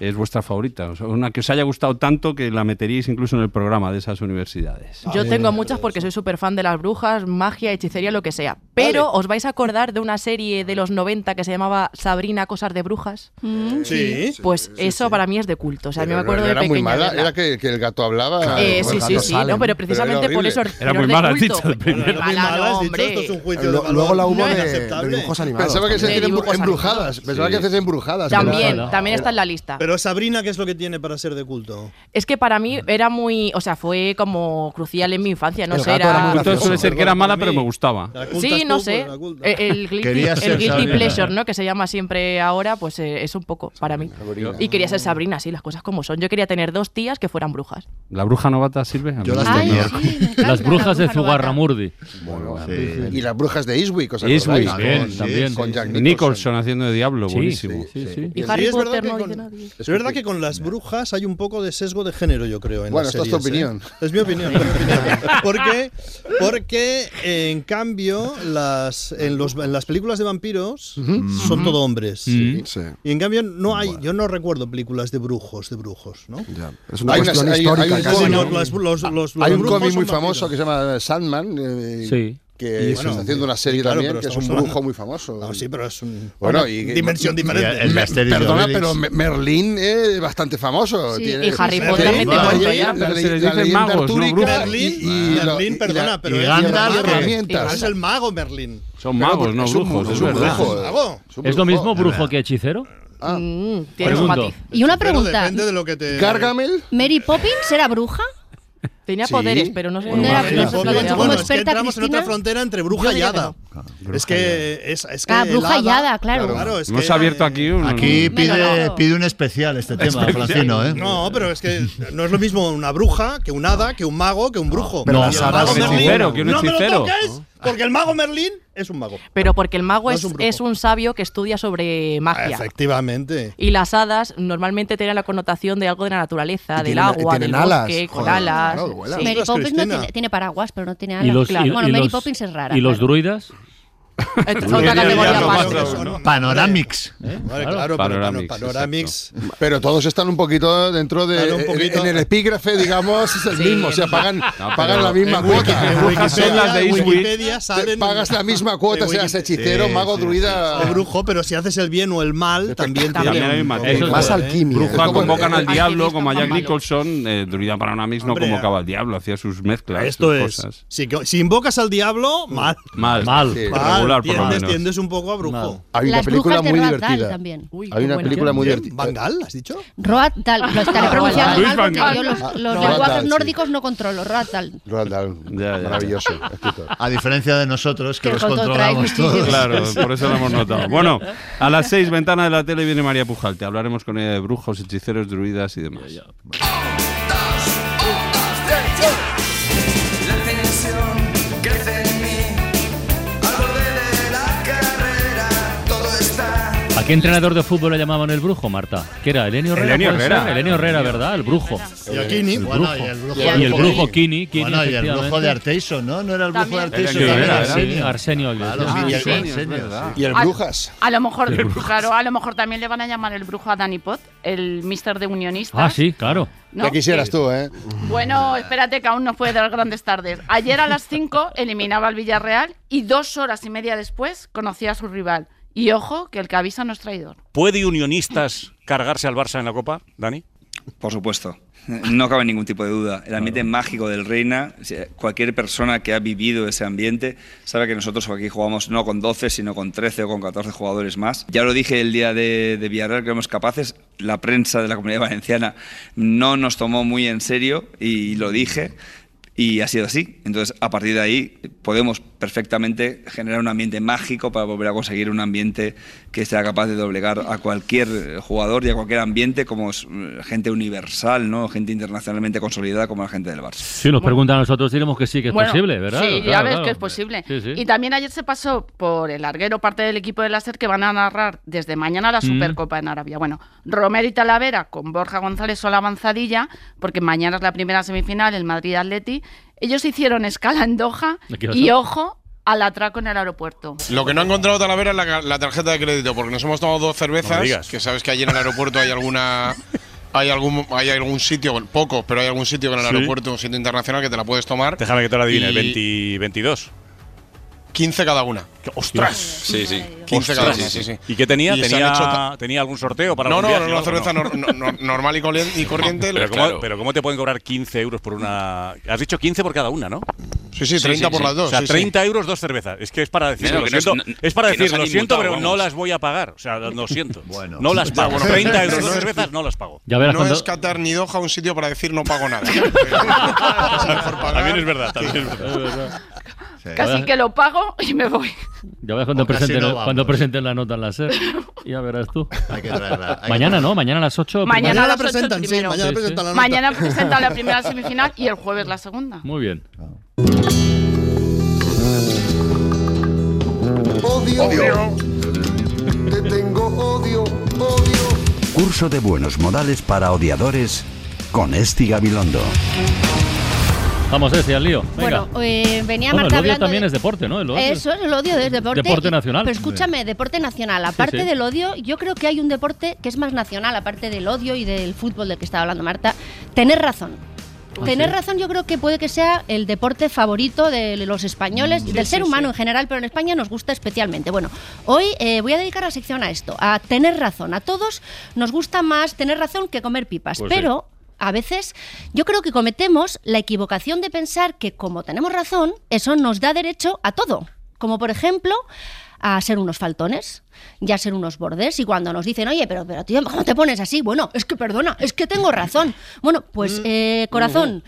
es vuestra favorita? Una que os haya gustado tanto que la meteríais incluso en el programa de esas universidades. Yo tengo muchas porque soy súper fan de las brujas, magia, hechicería, lo que sea. Pero os vais a acordar de una serie de los 90 que se llamaba Sabrina, Cosas de Brujas. Sí. Pues eso para mí es de culto. O sea, a mí me Pero acuerdo de era pequeña. muy mala, era que, que el gato hablaba. Eh, Pues sí, sí, sí, no, pero precisamente por eso- Era pero muy es de mala, has culto. dicho, el primero. Muy mala, no, hombre. Esto es un juicio Lu- de valor. luego la hubo No de- de dibujos animados. Pensaba que se hacían embrujadas. Pensaba que hacían embrujadas. También, pero- también está en la lista. Pero Sabrina, ¿qué es lo que tiene para ser de culto? Es que para mí era muy, o sea, fue como crucial en mi infancia, no El sé, gato era Culto suele ser que era mala, pero me gustaba. Sí, no sé. El, el Quería el guilty Sabrina. pleasure, ¿no? Que se llama siempre ahora, pues eh, es un poco para mí. Y quería ser Sabrina, sí, las cosas como son. Yo quería tener dos tías que fueran brujas. ¿La bruja novata sirve? A mí Yo las tenía. sí, encanta Las brujas la de. Zugarramurdi. Y las brujas de Eastwick, ¿os Eastwick, acordáis? bien, Con- también. Con Jack Nicholson. Nicholson. haciendo de diablo, Sí, buenísimo. sí, sí. Y Sí, Harry Potter no con- dice nadie. Es verdad que con las brujas hay un poco de sesgo de género, yo creo. En Bueno, esto es tu ¿eh? opinión. Es mi opinión. es mi opinión. Porque, porque en cambio, las, en, los, en las películas de vampiros son todo hombres. Sí. Y en cambio, no hay, yo no recuerdo películas de brujos, de brujos, ¿no? Es una Hay cuestión una- histórica hay un casi. cómic- Los- los- los- los Hay un cómic muy vampiros. famoso que se llama Sandman. eh, Sí. Que Y bueno, está haciendo una serie claro, también, pero que es un brujo hablando- muy famoso. No, sí, pero es un, Bueno, una y dimensión Me- diferente. y perdona, pero Me- Merlín es bastante famoso. Sí, Tiene- y Harry Potter la- también te la- cuento la- ya. la- leyenda magos, no artúrica brujos. y- Merlín, y- y y perdona, pero y es Gandalf, mago. herramientas. Es el mago Merlín. Son magos, no un- brujos, es un verdad. ¿Es lo mismo brujo que hechicero? Ah. Mm, tiene matiz. Y una pregunta. depende de lo que te... ¿Gargamel? ¿Mary Poppins era bruja? Tenía Sí. poderes, pero no sé. Bueno, No era- no bueno, es que experta, entramos en otra frontera entre bruja y hada. Es que es, es que Ah, bruja y hada, claro. Claro, es Hemos que, abierto aquí un... Aquí pide, pide un especial este tema, Especial. Francino, ¿eh? No, pero es que no es lo mismo una bruja que un hada, que un mago, que un brujo. pero hadas mago son Merlín- hechicero, que un ¡No me lo hechicero. toques! Porque el mago Merlín es un mago. Pero porque el mago No es, es un brujo. es un sabio que estudia sobre magia. Efectivamente. Y las hadas normalmente tienen la connotación de algo de la naturaleza, Y del tienen- agua, tienen del alas. bosque, con alas. claro, vuelan. Sí. Mary Poppins no tiene, tiene paraguas, pero no tiene alas. ¿Y los, claro. y- Bueno, y Mary los- Poppins es rara. ¿Y los claro. druidas? Otra categoría aparte. Panoramix. Vale, Claro. claro, pero Panoramix, pano- Panoramix. Pero todos están un poquito dentro de. Un poquito- En el epígrafe, digamos, es el mismo. O sea, pagan, pagan pero la misma cuota. En Wikipedia, las de. Wikipedia Te salen- pagas la misma cuota, seas hechicero, Sí, mago, sí, druida. o brujo, pero si haces el bien o el mal, también es Más verdad, alquimia. Bruja convocan al diablo, como a Jack. Nicholson. Eh, druida Paranormix no convocaba al diablo, hacía sus mezclas. Esto es. si invocas al diablo, mal. Mal. Mal. Regular, por lo tiendes, menos. tiendes un poco a brujo. Hay una Las película muy divertida. también. Uy, Hay una buena. película muy divertida. ¿Van Gaal, has dicho? Roald Dahl. Lo estaré pronunciando mal porque yo los, lenguajes Dahl, sí. nórdicos no controlo. Roald Dahl. Roald Dahl, Ya, ya. maravilloso. A diferencia de nosotros, que los controlamos todos. Claro, por eso lo hemos notado. Bueno, a las seis, ventana de la tele, viene María Pujalte. Hablaremos con ella de brujos, hechiceros, druidas y demás. Qué entrenador de fútbol le llamaban el brujo, Marta? ¿Qué era? ¿Elenio Herrera? Elenio puede Herrera. ser? Elenio Herrera, ¿verdad? El brujo. Y Kini. El Bueno, brujo. y el brujo, Y el brujo Kini. Kini, Bueno, y el brujo de. Arteiso, ¿no? No era el brujo de. Arteiso. Herrera, Arsenio. Arsenio Ah. Y el Brujas. A lo mejor, claro, a lo mejor también le van a llamar el brujo a Danny Pot, el mister de unionistas. Ah, sí, claro. ¿no? Ya quisieras tú, ¿eh? Bueno, espérate que aún no fue de las grandes tardes. Ayer a las 5 eliminaba al Villarreal y dos horas y media después conocía a su rival. Y ojo, que el que avisa no es traidor. ¿Puede Unionistas cargarse al Barça en la Copa, Dani? Por supuesto. No cabe ningún tipo de duda. El ambiente mágico del Reina, cualquier persona que ha vivido ese ambiente sabe que nosotros aquí jugamos no con 12, sino con 13 o con 14 jugadores más. Ya lo dije el día de, de Villarreal, que éramos capaces. La prensa de la Comunidad Valenciana no nos tomó muy en serio y lo dije. Y ha sido así. Entonces, a partir de ahí, podemos perfectamente generar un ambiente mágico para volver a conseguir un ambiente que sea capaz de doblegar a cualquier jugador y a cualquier ambiente como es, eh, gente universal, ¿no? gente internacionalmente consolidada como la gente del Barça. Si nos preguntan a nosotros, diremos que sí, que es Bueno, posible, ¿verdad? Sí, ya ves claro. que es posible. Sí, sí. Y también ayer se pasó por el larguero parte del equipo de láser que van a narrar desde mañana la Mm. Supercopa en Arabia. Bueno, Romero y Talavera con Borja González son la avanzadilla, porque mañana es la primera semifinal, el Madrid-Atleti. Ellos hicieron escala en Doha ¿Qué y ojo al atraco en el aeropuerto. Lo que no ha encontrado Talavera es la, la tarjeta de crédito, porque nos hemos tomado dos cervezas, que sabes que allí en el aeropuerto hay alguna... Hay algún, hay algún sitio, bueno, pocos, pero hay algún sitio en el Sí. aeropuerto, un sitio internacional que te la puedes tomar. Déjame que te lo adivine, Y 20, 22. 15 cada una. ¡Ostras! Sí, sí. 15 cada una, sí, sí. ¿Y qué tenía? Y ¿Tenía, hecho ¿Tenía algún sorteo para No, no, viaje no, una cerveza No. no- no- normal y, corrien- y corriente. Pero ¿cómo, claro. pero ¿cómo te pueden cobrar 15 euros por una...? Has dicho 15 por cada una, ¿no? Sí, sí, 30 por las dos, O sea, sí, sí. 30 euros dos cervezas. Es que es para decir, lo siento, no- es para decir, lo siento, pero no las voy a pagar. O sea, lo siento. Bueno. no las Ya, pago. bueno, 30 pero euros dos cervezas no las pago. Ya verás no cuando- es Qatar ni Doha un sitio para decir no pago nada. También es verdad, también es verdad. Casi que lo pago y me voy. Ya verás cuando presenten, no cuando presenten la nota en la SER. Ya verás tú. Hay que traerla. hay que Mañana no, mañana a las 8. Mañana, Mañana a las la presentan, ocho sí, mañana Sí, presentan la nota. Mañana presentan la primera semifinal y el jueves la segunda. Muy bien. Odio. Te tengo odio, odio. Curso de buenos modales para odiadores con Esti Gabilondo. Vamos, ese al lío. Venga. Bueno, eh, venía Bueno, Marta el odio hablando también de- es deporte, ¿no? El odio. Eso es el odio es deporte. Deporte nacional. Pero escúchame, deporte nacional. Aparte sí. del odio, yo creo que hay un deporte que es más nacional, aparte del odio y del fútbol del que estaba hablando Marta. Tener razón. Tener razón yo creo que puede que sea el deporte favorito de los españoles, Mm. del Sí, ser humano en general, pero en España nos gusta especialmente. Bueno, hoy eh, voy a dedicar la sección a esto, a tener razón. A todos nos gusta más tener razón que comer pipas, Pues pero a veces yo creo que cometemos la equivocación de pensar que como tenemos razón, eso nos da derecho a todo. Como por ejemplo a ser unos faltones, ya ser unos bordes, y cuando nos dicen, oye, pero, pero tío, ¿cómo te pones así? Bueno, es que perdona, es que tengo razón. Bueno, pues eh, corazón,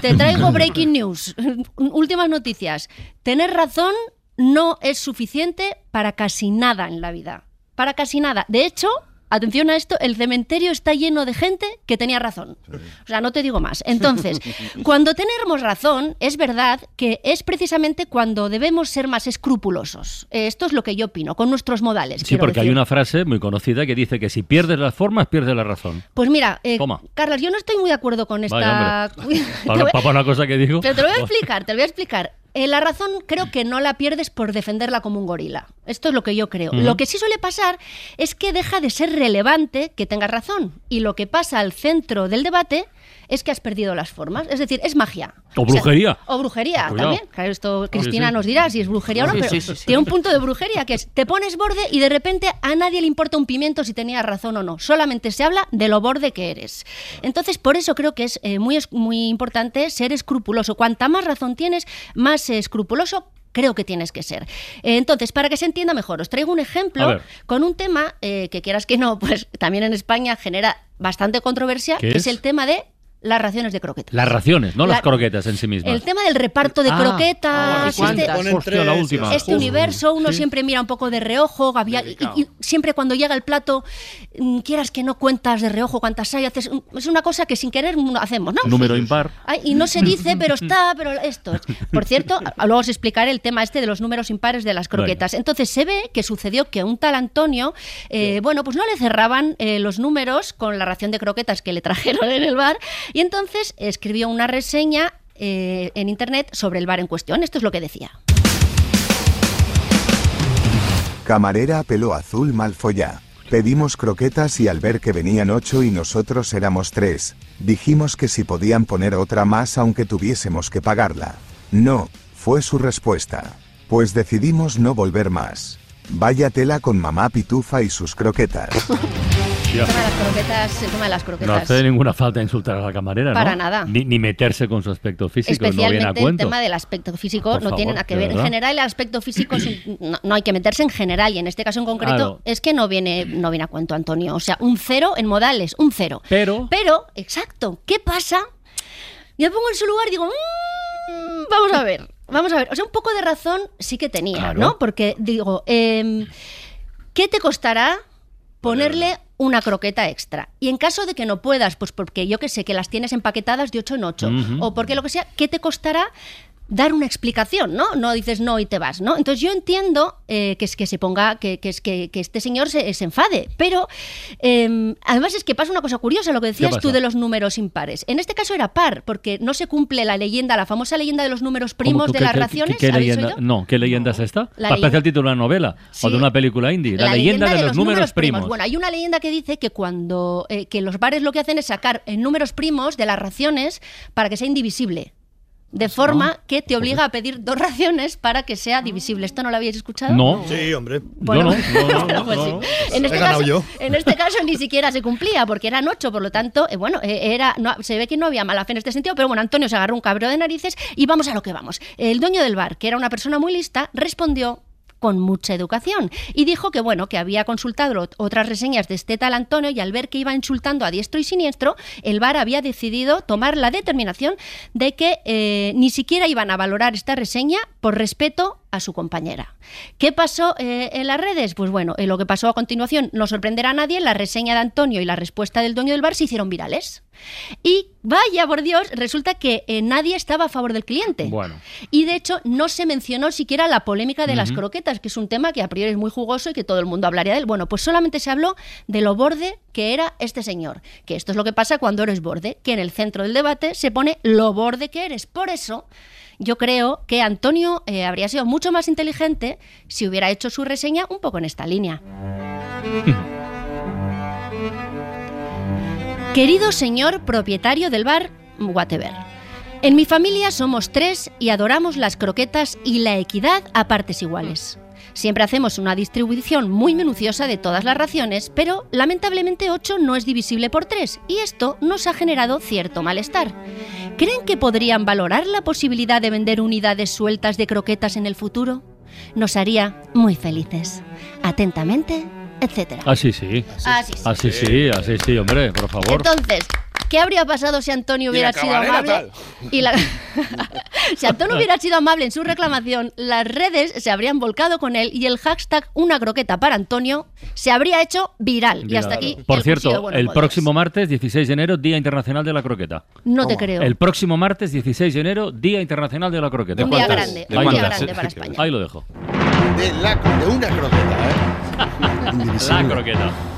te traigo breaking news, últimas noticias. Tener razón no es suficiente para casi nada en la vida, para casi nada. De hecho, atención a esto, el cementerio está lleno de gente que tenía razón. O sea, no te digo más. Entonces, cuando tenemos razón, es verdad que es precisamente cuando debemos ser más escrupulosos. Eh, Esto es lo que yo opino, con nuestros modales. Sí, porque hay una frase muy conocida que dice que si pierdes las formas, pierdes la razón. Pues mira, eh. Carlos, yo no estoy muy de acuerdo con esta... Vaya, Para, una cosa que digo. Pero te lo voy a explicar, te lo voy a explicar. Eh, la razón creo que no la pierdes por defenderla como un gorila. Esto es lo que yo creo. Lo que sí suele pasar es que deja de ser relevante que tengas razón. Y lo que pasa al centro del debate es que has perdido las formas. Es decir, es magia. O sea, brujería. o brujería Cuidado. también. Claro, esto Cristina sí. nos dirá si es brujería o no, Sí, pero sí, sí, sí. tiene un punto de brujería que es te pones borde y de repente a nadie le importa un pimiento si tenías razón o no. Solamente se habla de lo borde que eres. Entonces, por eso creo que es eh, muy, muy importante ser escrupuloso. Cuanta más razón tienes, más eh, escrupuloso creo que tienes que ser. Eh, entonces, para que se entienda mejor, os traigo un ejemplo con un tema eh, que quieras que no, pues también en España genera bastante controversia, ¿Qué que es? es el tema de las raciones de croquetas. Las raciones, no La- las croquetas en sí mismas. El tema del reparto de Ah, croquetas, ah, este, este Uf, universo, uno sí. siempre mira un poco de reojo, había- y, y siempre cuando llega el plato, mm, quieras que no cuentas de reojo cuántas hay, haces, es una cosa que sin querer hacemos, ¿no? Número impar. Ay, y no se dice, pero está, pero esto. Por cierto, a- luego os explicaré el tema este de los números impares de las croquetas. Entonces se ve que sucedió que un tal Antonio, eh, bueno, pues no le cerraban eh, los números con la ración de croquetas que le trajeron en el bar y entonces escribió una reseña eh, en internet sobre el bar en cuestión. Esto es lo que decía. Camarera pelo azul mal follá. Pedimos croquetas y al ver que venían ocho y nosotros éramos tres, dijimos que si podían poner otra más aunque tuviésemos que pagarla. No, fue su respuesta. Pues decidimos no volver más. Vaya tela con mamá pitufa y sus croquetas. El tema de las croquetas, el tema de las No hace ninguna falta insultar a la camarera, ¿no? Para nada. Ni, ni meterse con su aspecto físico, no viene a Especialmente el cuento. tema del aspecto físico Por no tiene favor, nada que ver. En general, el aspecto físico no, no hay que meterse en general y en este caso en concreto Claro. es que no viene, no viene a cuento, Antonio. O sea, un cero en modales, un cero. Pero. Pero, exacto. ¿Qué pasa? Yo pongo en su lugar y digo, "Mm, vamos a ver, vamos a ver. O sea, un poco de razón sí que tenía, Claro. ¿no? Porque digo, em, ¿qué te costará ponerle una croqueta extra? Y en caso de que no puedas, pues porque yo que sé, que las tienes empaquetadas de 8 en 8, Ujú. o porque lo que sea, ¿qué te costará? Dar una explicación, ¿no? No dices no y te vas, ¿no? Entonces yo entiendo eh, que es que se ponga, que, que es que, que este señor se, se enfade, pero eh, además es que pasa una cosa curiosa, lo que decías tú de los números impares. En este caso era par, porque no se cumple la leyenda, la famosa leyenda de los números ¿Cómo primos de las qué- raciones. qué ¿Habéis leyenda- oído? No, ¿qué leyenda es esta? La Parece el título de una novela o de una película indie. La, leyenda, de, los, números, primos. Bueno, hay una leyenda que dice que cuando eh, que los bares lo que hacen es sacar números primos de las raciones para que sea indivisible. De forma que te obliga a pedir dos raciones para que sea divisible. ¿Esto no lo habíais escuchado? No. Sí, hombre. Bueno, pues. En, este caso, yo. en este caso ni siquiera se cumplía porque eran ocho, por lo tanto, eh, bueno, eh, era, no, se ve que no había mala fe en este sentido, pero bueno, Antonio se agarró un cabreo de narices y vamos a lo que vamos. El dueño del bar, que era una persona muy lista, respondió con mucha educación. Y dijo que bueno que había consultado ot- otras reseñas de este tal Antonio y al ver que iba insultando a diestro y siniestro el bar había decidido tomar la determinación de que eh, ni siquiera iban a valorar esta reseña por respeto a su compañera. ¿Qué pasó eh, en las redes? Pues bueno, eh, lo que pasó a continuación no sorprenderá a nadie, la reseña de Antonio y la respuesta del dueño del bar se hicieron virales. Y vaya por Dios, resulta que eh, nadie estaba a favor del cliente. Bueno. Y de hecho no se mencionó siquiera la polémica de las croquetas, que es un tema que a priori es muy jugoso y que todo el mundo hablaría de él. Bueno, pues solamente se habló de lo borde que era este señor. Que esto es lo que pasa cuando eres borde, que en el centro del debate se pone lo borde que eres. Por eso yo creo que Antonio eh, habría sido mucho más inteligente si hubiera hecho su reseña un poco en esta línea. Querido señor propietario del bar, whatever. En mi familia somos tres y adoramos las croquetas y la equidad a partes iguales. Siempre hacemos una distribución muy minuciosa de todas las raciones, pero lamentablemente 8 no es divisible por 3 y esto nos ha generado cierto malestar. ¿Creen que podrían valorar la posibilidad de vender unidades sueltas de croquetas en el futuro? Nos haría muy felices. Atentamente, etcétera. Así sí. Así sí. Así sí, así sí, hombre, por favor. Entonces, ¿qué habría pasado si Antonio hubiera sido amable? Y la- si Antonio hubiera sido amable en su reclamación, las redes se habrían volcado con él y el hashtag una croqueta para Antonio se habría hecho viral. Y hasta aquí. Por el cierto, el próximo martes, 16 de enero, Día Internacional de la Croqueta. No te creo. El próximo martes, 16 de enero, Día Internacional de la Croqueta. Un día grande, un día grande para España. Ahí lo dejo. De, la, de una croqueta, ¿eh? La croqueta.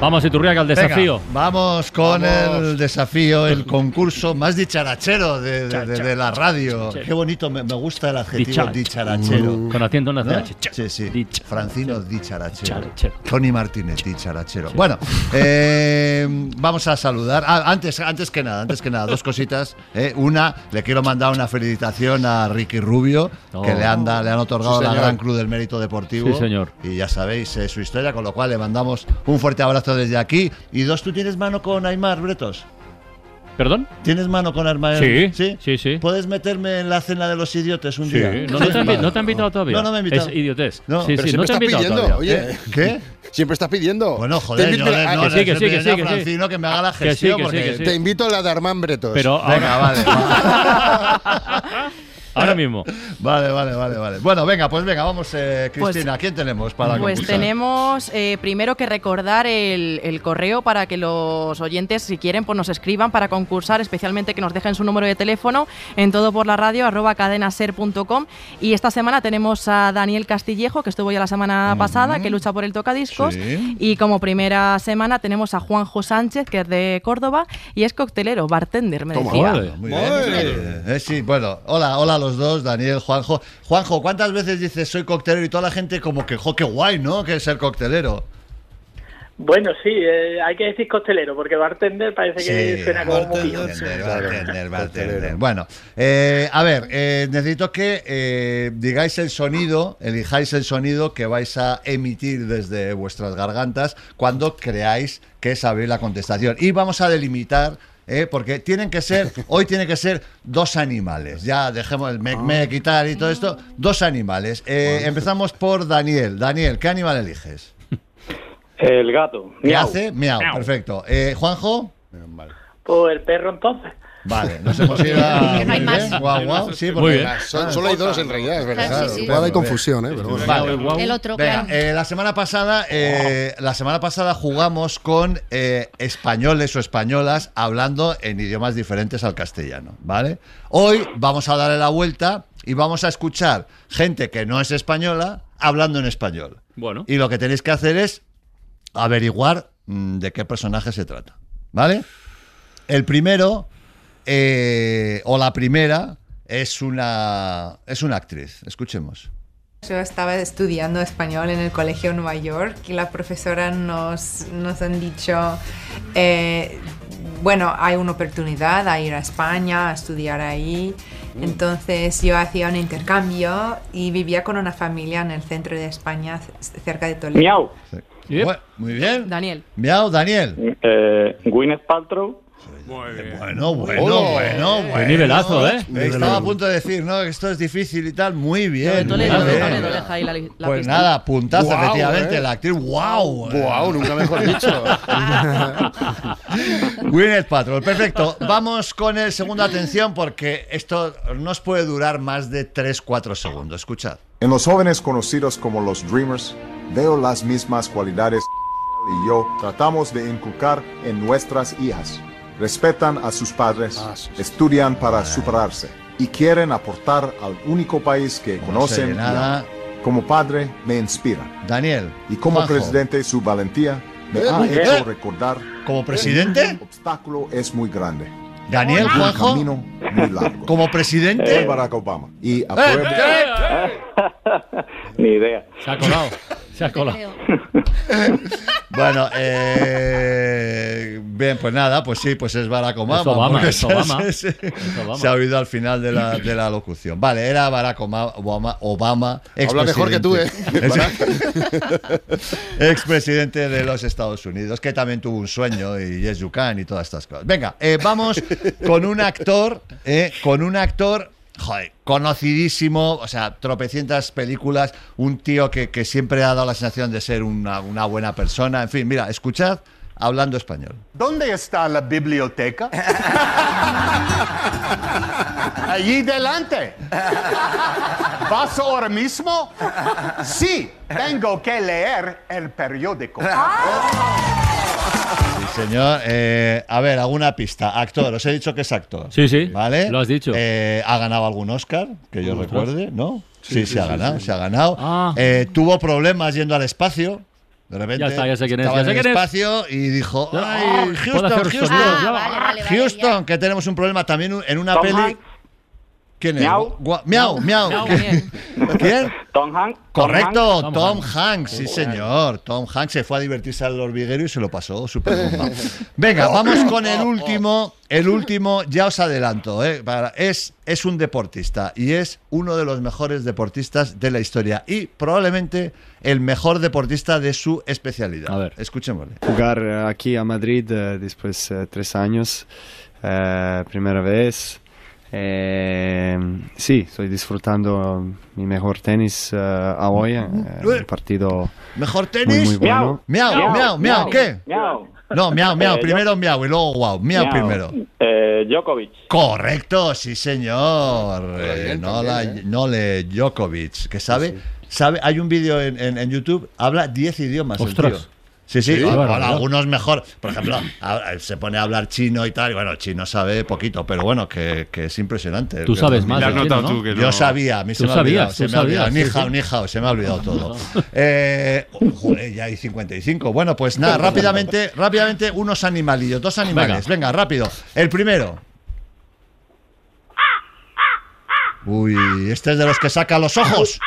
Vamos, Iturriaga, al desafío. Venga, vamos con el desafío, el concurso más dicharachero de, de- de- de la radio. Qué bonito, me, me gusta el adjetivo Dicha- dicharachero. Mm. Con acento en la ¿No? Sí, sí. Francino dicharachero. Dicharachero. Tony Martínez dicharachero. Bueno, eh, vamos a saludar. Ah, antes, antes que nada, antes que nada, dos cositas. eh. Una, le quiero mandar una felicitación a Ricky Rubio, Oh. que le han, da- le han otorgado Sí, la. Gran Cruz del Mérito Deportivo. Sí, señor. Y ya sabéis eh, su historia, con lo cual le mandamos un fuerte abrazo desde aquí. Y dos, ¿tú tienes mano con Aymar, Bretos? ¿Perdón? ¿Tienes mano con Aymar? Sí, sí, sí, sí. ¿Puedes meterme en la cena de los idiotes un Sí, día? no, no te han, no te han invitado todavía. No, no me han invitado. Es idiotez. No, sí, Pero sí, no siempre te han estás invitado pidiendo, todavía. oye. ¿Qué? Siempre estás pidiendo. Bueno, joder, no, a- no, que sí, que sí. Francino que me haga la Que sí, gestión. que sí, porque- que sí. Te invito a la de Armand Bretos. Pero Venga, ahora, vale. ahora mismo. Vale, vale, vale, vale. Bueno, venga, pues venga, vamos, eh, Cristina. ¿Quién tenemos para Pues concursar? tenemos eh, primero que recordar el, el correo para que los oyentes, si quieren, pues nos escriban para concursar, especialmente que nos dejen su número de teléfono en todo por la radio arroba cadenaser.com. Y esta semana tenemos a Daniel Castillejo, que estuvo ya la semana pasada, que lucha por el tocadiscos. Sí. Y como primera semana tenemos a Juanjo Sánchez, que es de Córdoba y es coctelero, bartender, me decía. Ole. Muy bien. Eh, sí, bueno, hola, hola los dos, Daniel, Juanjo. Juanjo, ¿cuántas veces dices soy coctelero y toda la gente como que, jo, qué guay, ¿no? Que es ser coctelero. Bueno, sí, eh, hay que decir costelero, porque bartender parece que Sí, suena como muy bartender, bartender, bartender. Bueno, eh, a ver, eh, necesito que eh, digáis el sonido, elijáis el sonido que vais a emitir desde vuestras gargantas cuando creáis que sabéis la contestación. Y vamos a delimitar. Eh, porque tienen que ser, hoy tiene que ser dos animales. Ya dejemos el mec, mec y tal y todo esto. Dos animales. Eh, empezamos por Daniel. Daniel, ¿qué animal eliges? El gato. ¿Qué Miau. hace? Miau, perfecto. Eh, Juanjo. Pues el perro entonces. Vale, nos hemos ido a... Que no hay más. Guau, guau. Sí, Muy porque- bien. Son- solo hay dos en realidad, es verdad. Claro, sí, sí. Igual hay confusión, ¿eh? Pero bueno. Vale. El otro, Venga, claro. eh, la semana pasada, eh, la semana pasada jugamos con eh, españoles o españolas hablando en idiomas diferentes al castellano, ¿vale? Hoy vamos a darle la vuelta y vamos a escuchar gente que no es española hablando en español. Bueno. Y lo que tenéis que hacer es averiguar mm, de qué personaje se trata, ¿vale? El primero eh, o la primera es una es una actriz. Escuchemos. Yo estaba estudiando español en el Colegio de Nueva York y la profesora nos, nos han dicho, eh, bueno, hay una oportunidad a ir a España, a estudiar ahí. Entonces yo hacía un intercambio y vivía con una familia en el centro de España, cerca de Toledo. Miau. Muy bien. Daniel. Miau, Daniel. Eh, Gwyneth Paltrow. Bueno, bueno, Oh. bueno, Qué bueno. nivelazo, ¿eh? Estaba a punto de decir, ¿no? Que esto es difícil y tal. Muy bien. Muy bien. Toledo, deja ahí la, la Pues pista. nada, puntazo, Guau, efectivamente. eh. La actriz, wow. Guau, nunca mejor dicho. Gwyneth Paltrow, perfecto. Vamos con el segundo atención porque esto nos puede durar más de 3-4 segundos. Escuchad. En los jóvenes conocidos como los Dreamers, veo las mismas cualidades y yo tratamos de inculcar en nuestras hijas. Respetan a sus padres, estudian para superarse y quieren aportar al único país que conocen. sé y nada. Como padre me inspira. Daniel. Y como Juanjo. presidente su valentía me Eh, ha hecho recordar. ¿Como presidente? El obstáculo es muy grande. Daniel, Un Juanjo. camino muy largo. Como presidente. Soy Barack Obama. Y apruebo. Ni idea. Se ha colado. Se ha colado. Bueno, eh, Bien, pues nada, pues sí, pues es Barack Obama. Es Obama, es se- Obama. se- se- Es Obama. Se ha oído al final de la, de la locución. Vale, era Barack Obama, Obama, Obama Habla mejor que tú, ¿eh? expresidente de los Estados Unidos, que también tuvo un sueño y Yes You Can y todas estas cosas. Venga, eh, vamos con un actor, eh, con un actor, joder, conocidísimo, o sea, tropecientas películas, un tío que, que siempre ha dado la sensación de ser una, una buena persona. En fin, mira, escuchad hablando español. ¿Dónde está la biblioteca? Allí delante. ¿Vas ahora mismo? Sí, tengo que leer el periódico. Señor. Eh, a ver, alguna pista. Actor, os he dicho que es actor. Sí, sí, ¿Vale? lo has dicho. Eh, ¿Ha ganado algún Oscar? Que yo recuerde, ¿no? Sí, Sí, sí, se ha ganado, sí. se ha ganado. Ah. Eh, tuvo problemas yendo al espacio. De repente Ya está, ya sé quién es, estaba ya sé en el quién es. y dijo, ay, ah, Houston, hacer Houston, sonidos, ya. Houston, que tenemos un problema también en una Tom peli. Hanks. ¿Quién es? Miau. Gua- miau, miau. Miau, ¿Quién? ¿Quién? Tom Hanks. Correcto, Tom Tom, Hanks. Hanks, sí señor. Tom Hanks se fue a divertirse al hormiguero y se lo pasó súper bomba. Venga, vamos con el último. El último, ya os adelanto, ¿eh? Para- es, es un deportista y es uno de los mejores deportistas de la historia y probablemente el mejor deportista de su especialidad. A ver, escuchémosle. Jugar eh, aquí a Madrid eh, después de tres años, eh, primera vez. Eh, sí, estoy disfrutando mi mejor tenis eh, a hoy, eh, un partido ¿Mejor muy, tenis? muy bueno. Miau, miau, miau, miau, ¿qué? Miau. No, miau, miau, Eh, primero miau y luego guau. Miau, Miau. primero. Eh, Djokovic. Correcto, sí señor. Eh, bien, no, la, no le Djokovic, que sabe, sabe, hay un vídeo en, en- en YouTube, habla 10 idiomas. el Ostras. tío. Sí, sí, Sí, bueno, barbaridad. algunos mejor. Por ejemplo, a- se pone a hablar chino y tal. y bueno, chino sabe poquito, pero bueno, que, que es impresionante. Tú sabes más chino, ¿no? tú que Yo sabía, a mí se me ha olvidado. sabías, Se me ha olvidado. sabías, Ni sí, hao, sí. ni hao, se me ha olvidado todo. Eh, joder, ya hay 55. Bueno, pues nada, rápidamente, rápidamente, unos animalillos, dos animales. Venga, rápido. El primero. Uy, este es de los que saca los ojos.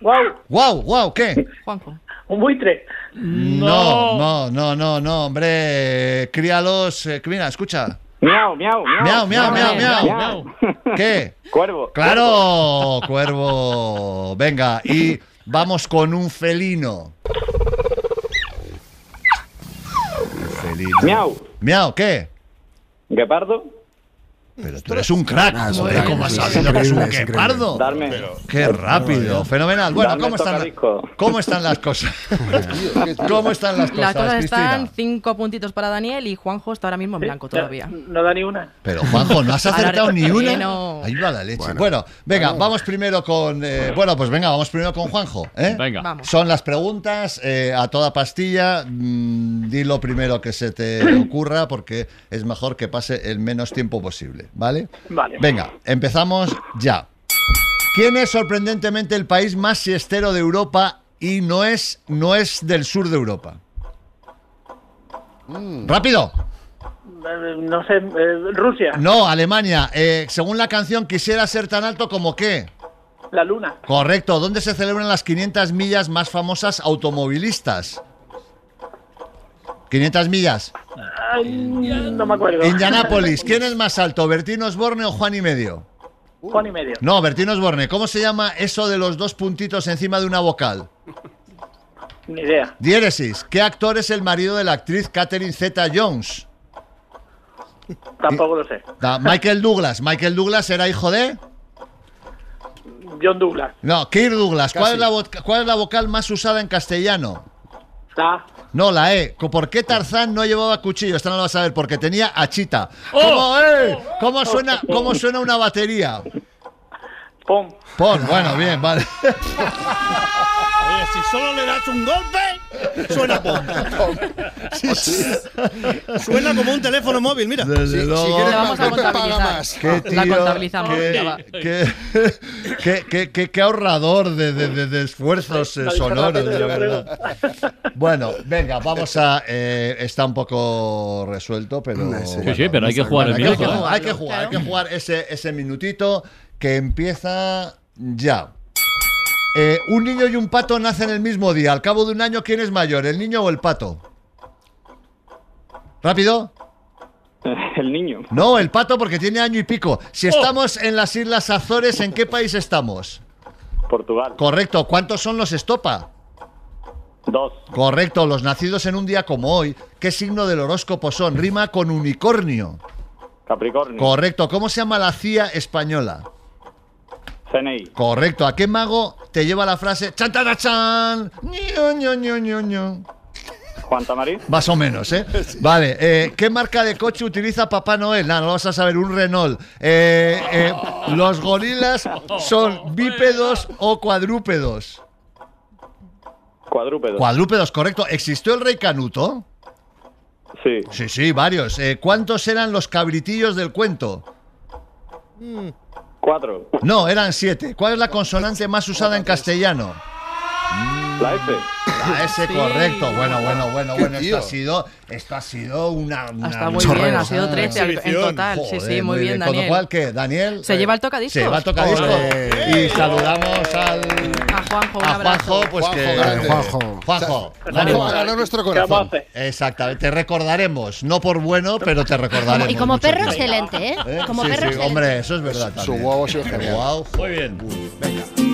¡Guau! ¡Guau, guau! ¿Qué? Juanjo. Un buitre. No, no, no, no, no, hombre. Críalos. eh, mira, escucha. Miau, miau, Miau, miau. miau, miau, miau. ¿Qué? Cuervo. Claro, cuervo. Venga, y vamos con un felino. Un felino. Miau. Miau, ¿qué? Guepardo. Pero tú eres un crack. Ah, Joder, ¿cómo has sabido que es un? Darme. Qué rápido, fenomenal. Bueno, ¿cómo están, tocadisco. ¿cómo están las cosas? ¿Cómo están las Las cosas, cosas Cristina? están cinco puntitos para Daniel y Juanjo está ahora mismo en blanco todavía. No da ni una. Pero Juanjo, no has acertado ni una. no. Ahí va la leche. Bueno, venga, vamos primero con. eh, bueno, pues venga, vamos primero con Juanjo. ¿eh? Venga. Vamos. Son las preguntas eh, a toda pastilla. Mm, di lo primero que se te ocurra porque es mejor que pase el menos tiempo posible, ¿vale? Vale. Venga, empezamos ya. ¿Quién es sorprendentemente el país más siestero de Europa y no es, no es del sur de Europa? ¡Rápido! Eh, No sé, eh, Rusia. No, Alemania. Eh, según la canción, quisiera ser tan alto como qué. La luna. Correcto. ¿Dónde se celebran las 500 millas más famosas automovilistas? 500 millas. No me acuerdo. Indianápolis. ¿Quién es más alto, Bertín Osborne o Juan y medio? Juan y medio. No, Bertín Osborne. ¿Cómo se llama eso de los dos puntitos encima de una vocal? Ni idea. Diéresis. ¿Qué actor es el marido de la actriz Catherine Zeta-Jones? Tampoco lo sé. Michael Douglas. Michael Douglas era hijo de... John Douglas. No, Kirk Douglas. ¿Cuál Casi. es, la vo- ¿Cuál es la vocal más usada en castellano? No, la E. ¿Por qué Tarzán no llevaba cuchillo? Esta no lo vas a ver, porque tenía achita. ¡Oh! ¿Cómo, eh? ¿Cómo suena, ¿Cómo suena una batería? Pon. Pon, bueno, bien, vale. Oye, si solo le das un golpe, suena pom. Suena como un teléfono móvil, mira. Desde luego. Le vamos a contabilizar. Qué La tío, contabilizamos. qué- qué, qué- qué- qué- qué ahorrador de, de- de- de esfuerzos eh, sonoros, de yo verdad. Bueno, venga, vamos a. eh, está un poco resuelto, pero. Sí, sí, pero hay que jugar el minuto, ¿eh? hay que jugar, hay que jugar ese, ese minutito que empieza ya. Eh, un niño y un pato nacen el mismo día. Al cabo de un año, ¿quién es mayor, el niño o el pato? ¿Rápido? El niño. No, el pato porque tiene año y pico. Si estamos en las Islas Azores, ¿en qué país estamos? Portugal. Correcto. ¿Cuántos son los estopa? Dos. Correcto. Los nacidos en un día como hoy. ¿Qué signo del horóscopo son? Rima con unicornio. Capricornio. Correcto. ¿Cómo se llama la CIA española? CNI. Correcto. ¿A qué mago te lleva la frase chan ño, ño, ño, ño, ño? Juan Tamarín. Más o menos, ¿eh? Vale, eh, ¿qué marca de coche utiliza Papá Noel? Nada, no lo vas a saber, un Renault. Eh, eh, ¿Los gorilas son bípedos o cuadrúpedos? Cuadrúpedo. Cuadrúpedos, correcto. ¿Existió el rey Canuto? Sí. Sí, sí, varios. Eh, ¿Cuántos eran los cabritillos del cuento? Cuatro. No, eran siete. ¿Cuál es la consonante más usada en castellano? La F. La S, Sí. correcto. Bueno, bueno, bueno, bueno. Esto ha sido, esto ha sido una. una Está muy chorrera. bien, ha sido 13 al- en total. Sí, sí, muy bien, Con lo Daniel. cual, ¿qué? Daniel. Se lleva el tocadiscos. Se lleva el tocadiscos. Ole. Y saludamos al. A Juanjo, un A abrazo. Juanjo, pues Juanjo, que. grande. Juanjo. Juanjo. Juanjo nuestro corazón. Exactamente. Te recordaremos. No por bueno, pero te recordaremos. Y como perro, excelente, ¿eh? ¿Eh? Como Sí, perro, sí, excelente. hombre, eso es verdad. Su también. guau ha sido genial. Muy bien.